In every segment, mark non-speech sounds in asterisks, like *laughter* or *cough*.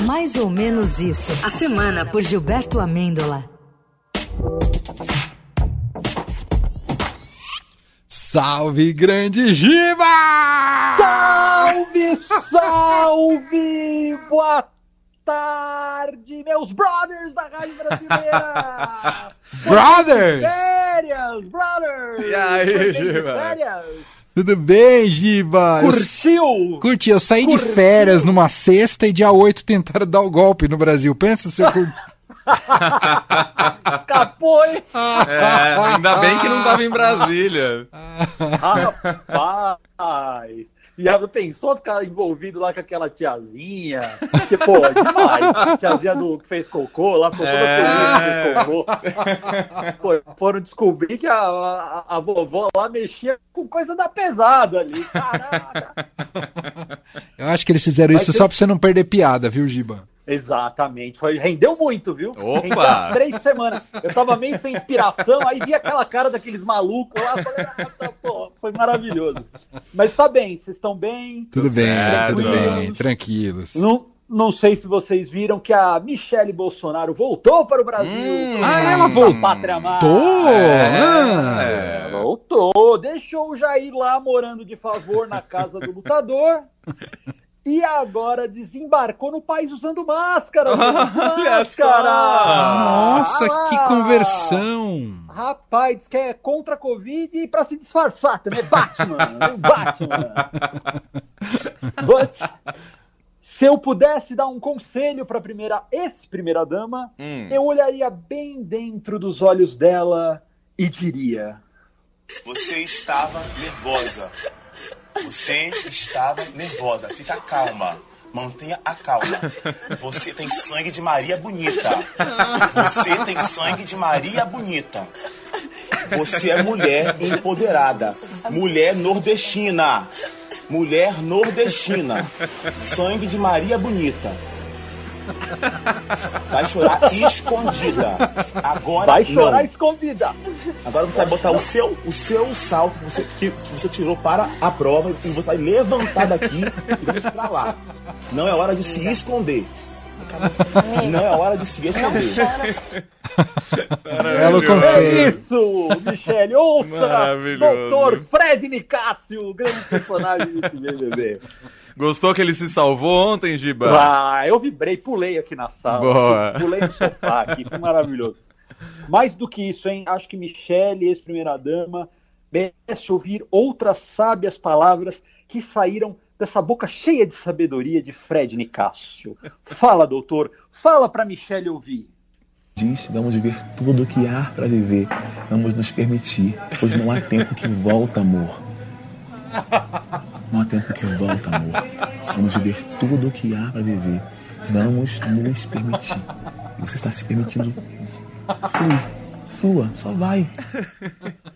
Mais ou menos isso. A semana por Gilberto Amêndola. Salve, grande Giba! Salve, salve! Boa tarde, meus brothers da Rádio Brasileira! *laughs* brothers! Férias, brothers! E aí, Giba? Férias! Tudo bem, Giba? Curtiu? Curti, eu saí Curtiu? de férias numa sexta e dia 8 tentaram dar o golpe no Brasil. Pensa se eu curti. *laughs* Escapou, hein? É, ainda bem que não tava em Brasília. *laughs* Rapaz! E ela pensou ficar envolvido lá com aquela tiazinha? Que, pô, é demais. Tiazinha do, que fez cocô lá, ficou toda É. feliz que fez cocô. Pô, foram descobrir que a, a, a vovó lá mexia com coisa da pesada ali. Caraca! Eu acho que eles fizeram Mas isso só pra você não perder piada, viu, Giba? Exatamente. Foi, rendeu muito, viu? Opa! Rendeu as três semanas. Eu tava meio sem inspiração, aí vi aquela cara daqueles malucos lá. Falei, ah, tá, pô, foi maravilhoso. Mas tá bem, vocês estão bem? Tudo bem, tudo bem, Tranquilos. Não, não sei se vocês viram que a Michele Bolsonaro voltou para o Brasil. Hum. Ah, ela voltou? Pátria. Tô! É. É, voltou. Deixou o Jair lá morando de favor na casa do lutador. E agora desembarcou no país usando máscara. só! máscara. Nossa, Ah que conversão! Rapaz, diz que é contra a Covid e pra se disfarçar também. É Batman, *laughs* é Batman. But, se eu pudesse dar um conselho pra primeira ex-primeira dama, Hum. eu olharia bem dentro dos olhos dela e diria: Você estava nervosa. Você estava nervosa. Fica calma. Mantenha a calma. Você tem sangue de Maria Bonita. Você tem sangue de Maria Bonita. Você é mulher empoderada. Mulher nordestina. Mulher nordestina. Sangue de Maria Bonita. Vai chorar escondida. Agora vai chorar não. escondida. Agora você vai botar o seu, o seu salto que você, que, que você tirou para a prova e você vai levantar daqui e deixa pra lá. Não é hora de se esconder. Não é hora de se esconder. Belo É conselho. isso, Michele. Ouça, Maravilhoso. doutor Fred Nicásio, grande personagem desse BBB. Gostou que ele se salvou ontem, Giba? Ah, eu vibrei, pulei aqui na sala. Boa. Pulei no sofá aqui, foi maravilhoso. Mais do que isso, hein? Acho que Michele, ex-primeira-dama, merece ouvir outras sábias palavras que saíram dessa boca cheia de sabedoria de Fred Nicásio. Fala, doutor. Fala pra Michele ouvir. Diz, vamos viver tudo o que há para viver. Vamos nos permitir, pois não há tempo que volta, amor. *laughs* Não há tempo que volta, amor. Vamos viver tudo o que há para viver. Vamos nos permitir. Você está se permitindo. Flui. Flua, só vai.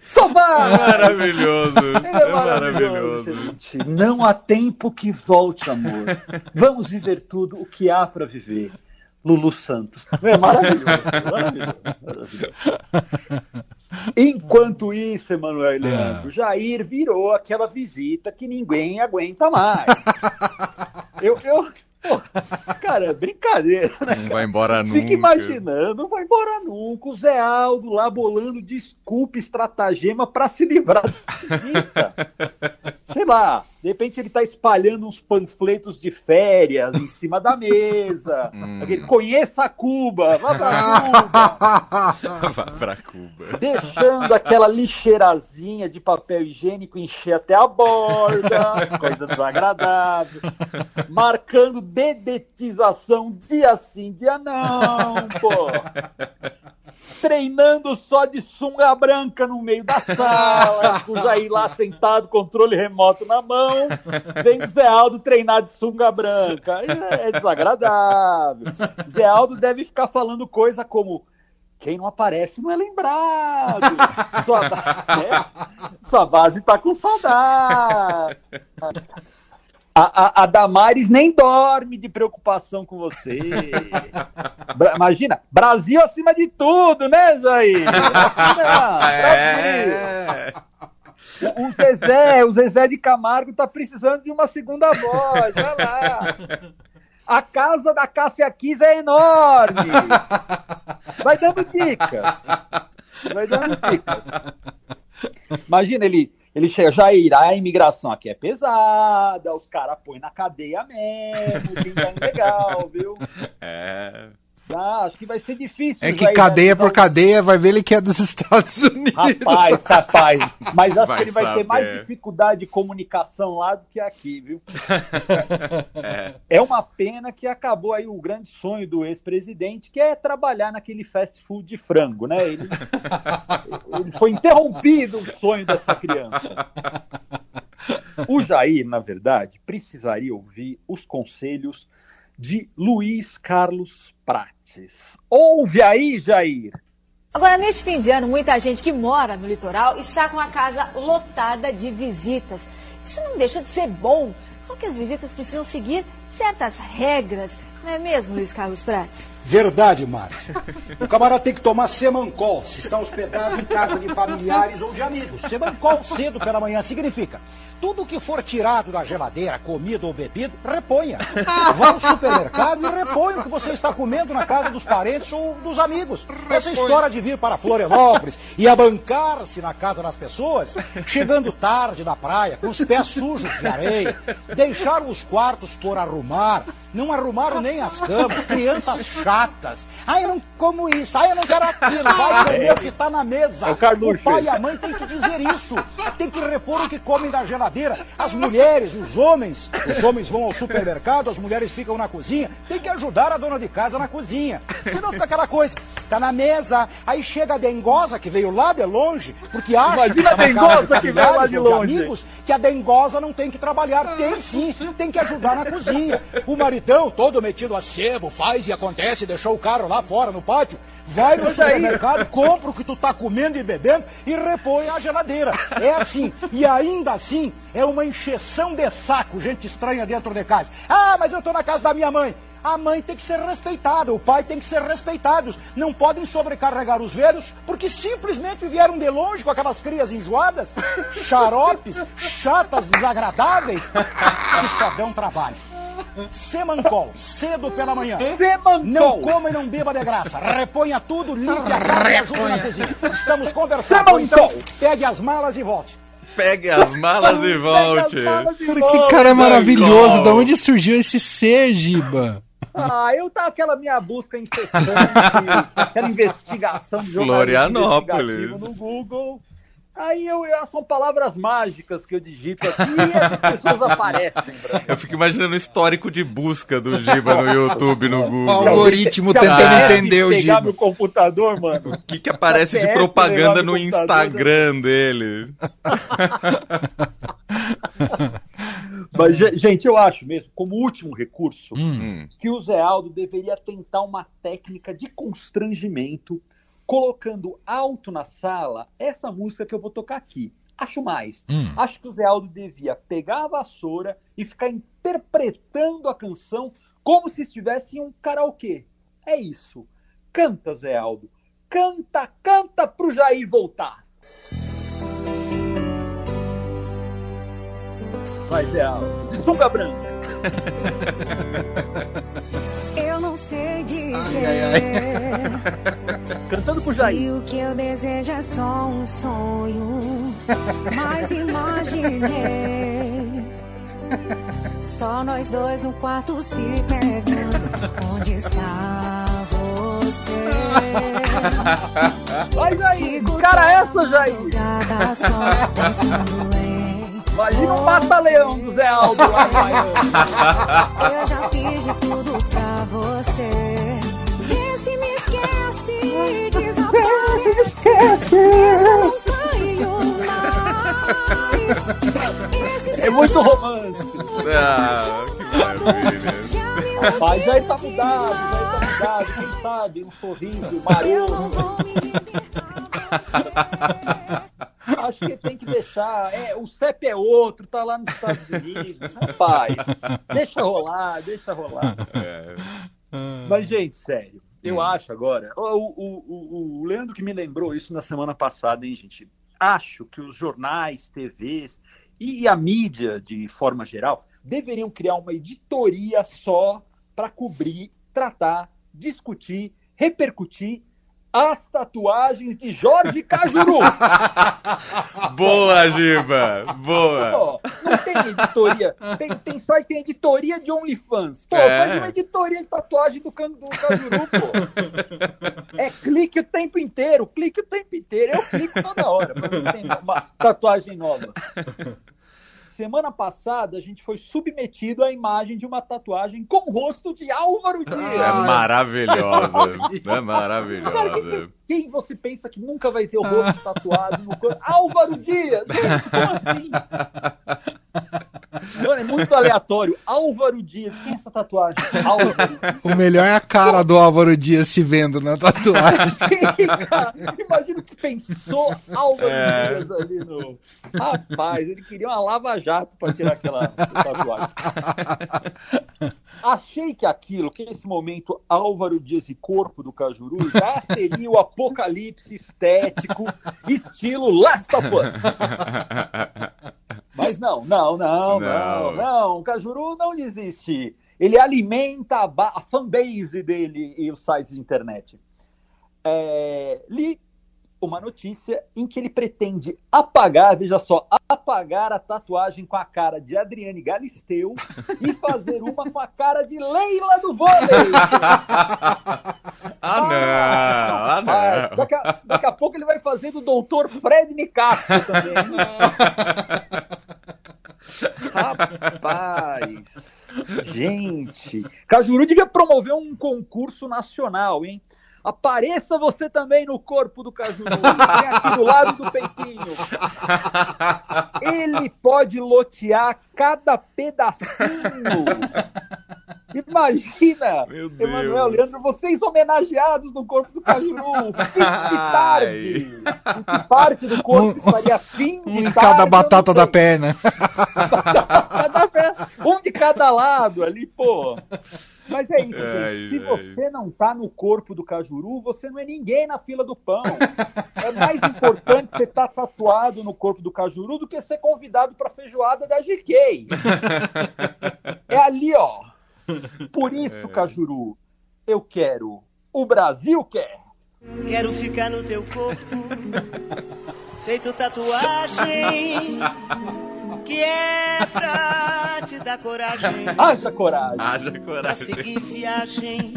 Só vai! Maravilhoso. É maravilhoso, gente. Não há tempo que volte, amor. Vamos viver tudo o que há para viver. Lulu Santos. É maravilhoso, maravilhoso, maravilhoso. Enquanto isso, Emanuel e Leandro, Jair virou aquela visita que ninguém aguenta mais. *laughs* Eu, eu, pô, cara, é brincadeira, né? Não vai embora nunca. Fica imaginando, não vai embora nunca. O Zé Aldo lá bolando desculpa, estratagema pra se livrar da visita. *laughs* Sei lá, de repente ele tá espalhando uns panfletos de férias em cima da mesa. *laughs* Hum. Aquele, Conheça Cuba, vá pra Cuba. *laughs* Vai pra Cuba. Deixando aquela lixeirazinha de papel higiênico encher até a borda, *laughs* coisa desagradável. Marcando dedetização dia sim, dia não, pô. Treinando só de sunga branca no meio da sala, o Jair lá sentado, controle remoto na mão, vem Zé Aldo treinar de sunga branca. É, é desagradável. Zé Aldo deve ficar falando coisa como quem não aparece não é lembrado. Sua, *laughs* né? Sua base tá com saudade. A, a, a Damares nem dorme de preocupação com você. *laughs* Bra- imagina, Brasil acima de tudo, né, Jair? Não. É. O Zezé, o Zezé de Camargo tá precisando de uma segunda voz, vai lá. A casa da Cássia Kiss é enorme. Vai dando dicas. Vai dando dicas. Imagina ele, ele chega, Jair, a imigração aqui é pesada, os caras põem na cadeia mesmo, quem tá legal, viu? *laughs* É. Acho que vai ser difícil. É que Jair, cadeia analisar por cadeia vai ver ele que é dos *laughs* Estados Unidos. Rapaz, rapaz. Mas acho Vai que ele vai ter saber. mais dificuldade de comunicação lá do que aqui, viu? *laughs* É. É uma pena que acabou aí o grande sonho do ex-presidente, que é trabalhar naquele fast food de frango, né? Ele, *laughs* ele foi interrompido o sonho dessa criança. O Jair, na verdade, precisaria ouvir os conselhos de Luiz Carlos Prates. Ouve aí, Jair. Agora, neste fim de ano, muita gente que mora no litoral está com a casa lotada de visitas. Isso não deixa de ser bom, só que as visitas precisam seguir certas regras, não é mesmo, Luiz Carlos Prates? Verdade, Márcia. O camarada tem que tomar semancol se está hospedado em casa de familiares ou de amigos. Semancol cedo pela manhã significa tudo que for tirado da geladeira, comida ou bebida, reponha. Vá ao supermercado e reponha o que você está comendo na casa dos parentes ou dos amigos. Essa história de vir para Florianópolis e abancar-se na casa das pessoas, chegando tarde na praia, com os pés sujos de areia, deixaram os quartos por arrumar, não arrumaram nem as camas, crianças chatas. Ai, eu não como isso, ai, eu não quero aquilo, *laughs* vai comer o que está na mesa. É o Carluxo pai e a mãe têm que dizer isso. Tem que repor o que comem da geladeira. As mulheres, os homens, os homens vão ao supermercado, as mulheres ficam na cozinha. Tem que ajudar a dona de casa na cozinha. Senão fica aquela coisa, tá na mesa, aí chega a dengosa que veio lá de longe, porque acha Imagina que tá a dengosa de que veio lá de longe. amigos, que a dengosa não tem que trabalhar. Tem sim, tem que ajudar na cozinha. O maridão, todo metido a sebo, faz e acontece, deixou o carro lá fora no pátio. Vai no supermercado, compra o que tu tá comendo e bebendo e repõe à geladeira. É assim. E ainda assim, é uma encheção de saco, gente estranha dentro de casa. Ah, mas eu tô na casa da minha mãe. A mãe tem que ser respeitada, o pai tem que ser respeitados. Não podem sobrecarregar os velhos porque simplesmente vieram de longe com aquelas crias enjoadas, xaropes, chatas, desagradáveis, que só dão trabalho. Semancol, cedo pela manhã. Não Semancol. coma e não beba de graça. Reponha tudo, limpe a casa e na cozinha. Estamos conversando. Ou Semancol. então, pegue as malas e volte. Pegue as malas e volte. Malas e Cara, que cara maravilhoso. Da onde surgiu esse ser, Giba? Ah, eu tava aquela minha busca incessante, *laughs* aquela investigação de jornalismo Florianópolis. investigativo no Google. Aí eu, são palavras mágicas que eu digito aqui e essas *laughs* pessoas aparecem. Eu fico imaginando o histórico de busca do Giba no *laughs* YouTube, no O Google. algoritmo Se tentando entender o pegar Giba. meu computador, mano. O que, que aparece de CPF propaganda no computador, Instagram dele? *laughs* Mas, ge- gente, eu acho mesmo, como último recurso, Hum. que o Zé Aldo deveria tentar uma técnica de constrangimento, colocando alto na sala essa música que eu vou tocar aqui. Acho mais. Hum. Acho que o Zé Aldo devia pegar a vassoura e ficar interpretando a canção como se estivesse em um karaokê. É isso. Canta, Zé Aldo. Canta, canta pro Jair voltar. Vai, Zé Aldo. De sunga branca. *laughs* Eu não sei dizer *laughs* Cantando se Jair. o que eu desejo é só um sonho, *laughs* mas imaginei só nós dois no quarto se pegando. Onde está você? *laughs* Vai, Jair. Cara, essa, Jair. Imagina um mata-leão do Zé Aldo lá Miami. *laughs* Eu já fiz de tudo É muito romance. Ah, que Rapaz, Jair tá mudado, Jair tá mudado. Quem sabe? Um sorriso libertar. Acho que tem que deixar. É, o CEP é outro, tá lá nos Estados Unidos. Rapaz, deixa rolar, deixa rolar. É. Mas, gente, sério, eu Hum. acho agora. O, o, o, o Leandro que me lembrou isso na semana passada, hein, gente? Acho que os jornais, TVs e a mídia, de forma geral, deveriam criar uma editoria só para cobrir, tratar, discutir, repercutir as tatuagens de Jorge Cajuru. *laughs* Boa, Giba! Boa! Não tem editoria. Tem, tem site, tem editoria de OnlyFans. Pô, É. faz uma editoria de tatuagem do, can- do Cajuru, pô. É clique o tempo inteiro, clique o tempo inteiro. Eu clico toda hora pra ver se tem uma tatuagem nova. Semana passada, a gente foi submetido à imagem de uma tatuagem com o rosto de Álvaro É Dias. maravilhosa! *laughs* É Cara, maravilhosa! quem, quem você pensa que nunca vai ter o rosto tatuado no corpo? Álvaro Dias! Gente, como assim? Mano, é muito aleatório. Álvaro Dias, quem é essa tatuagem? Álvaro. O melhor é a cara do Álvaro Dias se vendo na tatuagem. *laughs* Sim, cara. Imagina o que pensou Álvaro É. Dias ali no. Rapaz, ele queria uma lava-jato pra tirar aquela tatuagem. Achei que aquilo, que esse momento Álvaro Dias e corpo do Cajuru já seria o apocalipse estético, estilo Last of Us. Mas não, não, não, não, Não. não. O Cajuru não desiste. Ele alimenta a, ba- a fanbase dele e os sites de internet. É, li uma notícia em que ele pretende apagar, veja só, apagar a tatuagem com a cara de Adriane Galisteu *laughs* e fazer uma com a cara de Leila do vôlei. Ah, não! Ah, Ah, não! daqui, a, daqui a pouco ele vai fazer do doutor Fred Nicastro também. *laughs* Rapaz, gente, Cajuru devia promover um concurso nacional, hein? Apareça você também no corpo do Cajuru, aqui do lado do peitinho. Ele pode lotear cada pedacinho. Imagina, Meu Deus! Emanuel, Leandro, vocês homenageados no corpo do Cajuru. *laughs* Fim de tarde. Em que parte do corpo Um- estaria fim de Um em tarde? cada eu não batata da perna. Cada *laughs* um de cada lado ali, pô. Mas é isso, Ai, gente. Se ai. você não tá no corpo do Cajuru, você não é ninguém na fila do pão. É mais importante você estar tatuado no corpo do Cajuru do que ser convidado pra feijoada da GK. *laughs* É ali, ó. Por isso, Cajuru, eu quero. O Brasil quer. Quero ficar no teu corpo, feito tatuagem, que é pra te dar coragem. Haja coragem. Haja Pra coragem! seguir viagem,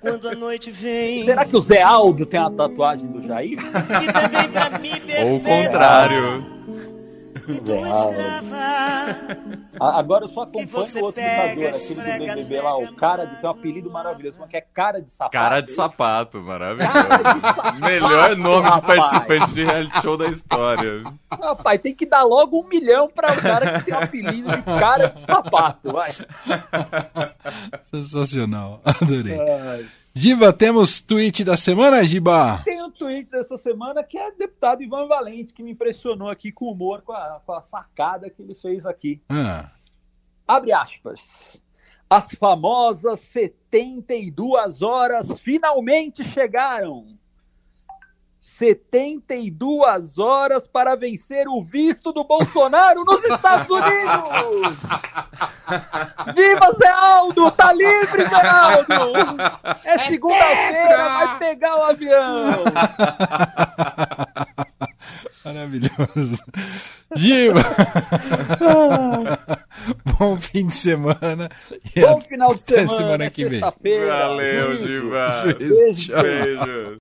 quando a noite vem. Será que o Zé Aldo tem a tatuagem do Jair? Que também pra me Ou o contrário! A- Agora eu só acompanho o outro lutador, aquele do BBB lá, o cara de tem um apelido maravilhoso, mas que é cara de sapato. Cara de é isso? sapato, Cara de maravilhoso! sapato, Melhor nome de rapaz. participante de reality show da história. Rapaz, tem que dar logo um milhão para o cara que tem o apelido de cara de sapato. Vai. *laughs* Sensacional. Adorei. Giba, temos tweet da semana, Giba? Tem um tweet dessa semana que é o deputado Ivan Valente, que me impressionou aqui com o humor, com a, com a sacada que ele fez aqui. Ah, Abre aspas. As famosas 72 horas finalmente chegaram. 72 horas para vencer o visto do Bolsonaro nos Estados Unidos! Viva Zé Aldo! Tá livre, Zé Aldo! É segunda-feira, vai pegar o avião! *laughs* maravilhoso. Giba! *laughs* Bom fim de semana. E Bom final de até semana, semana é que vem. sexta-feira. Valeu! Beijo. Beijo. Beijo!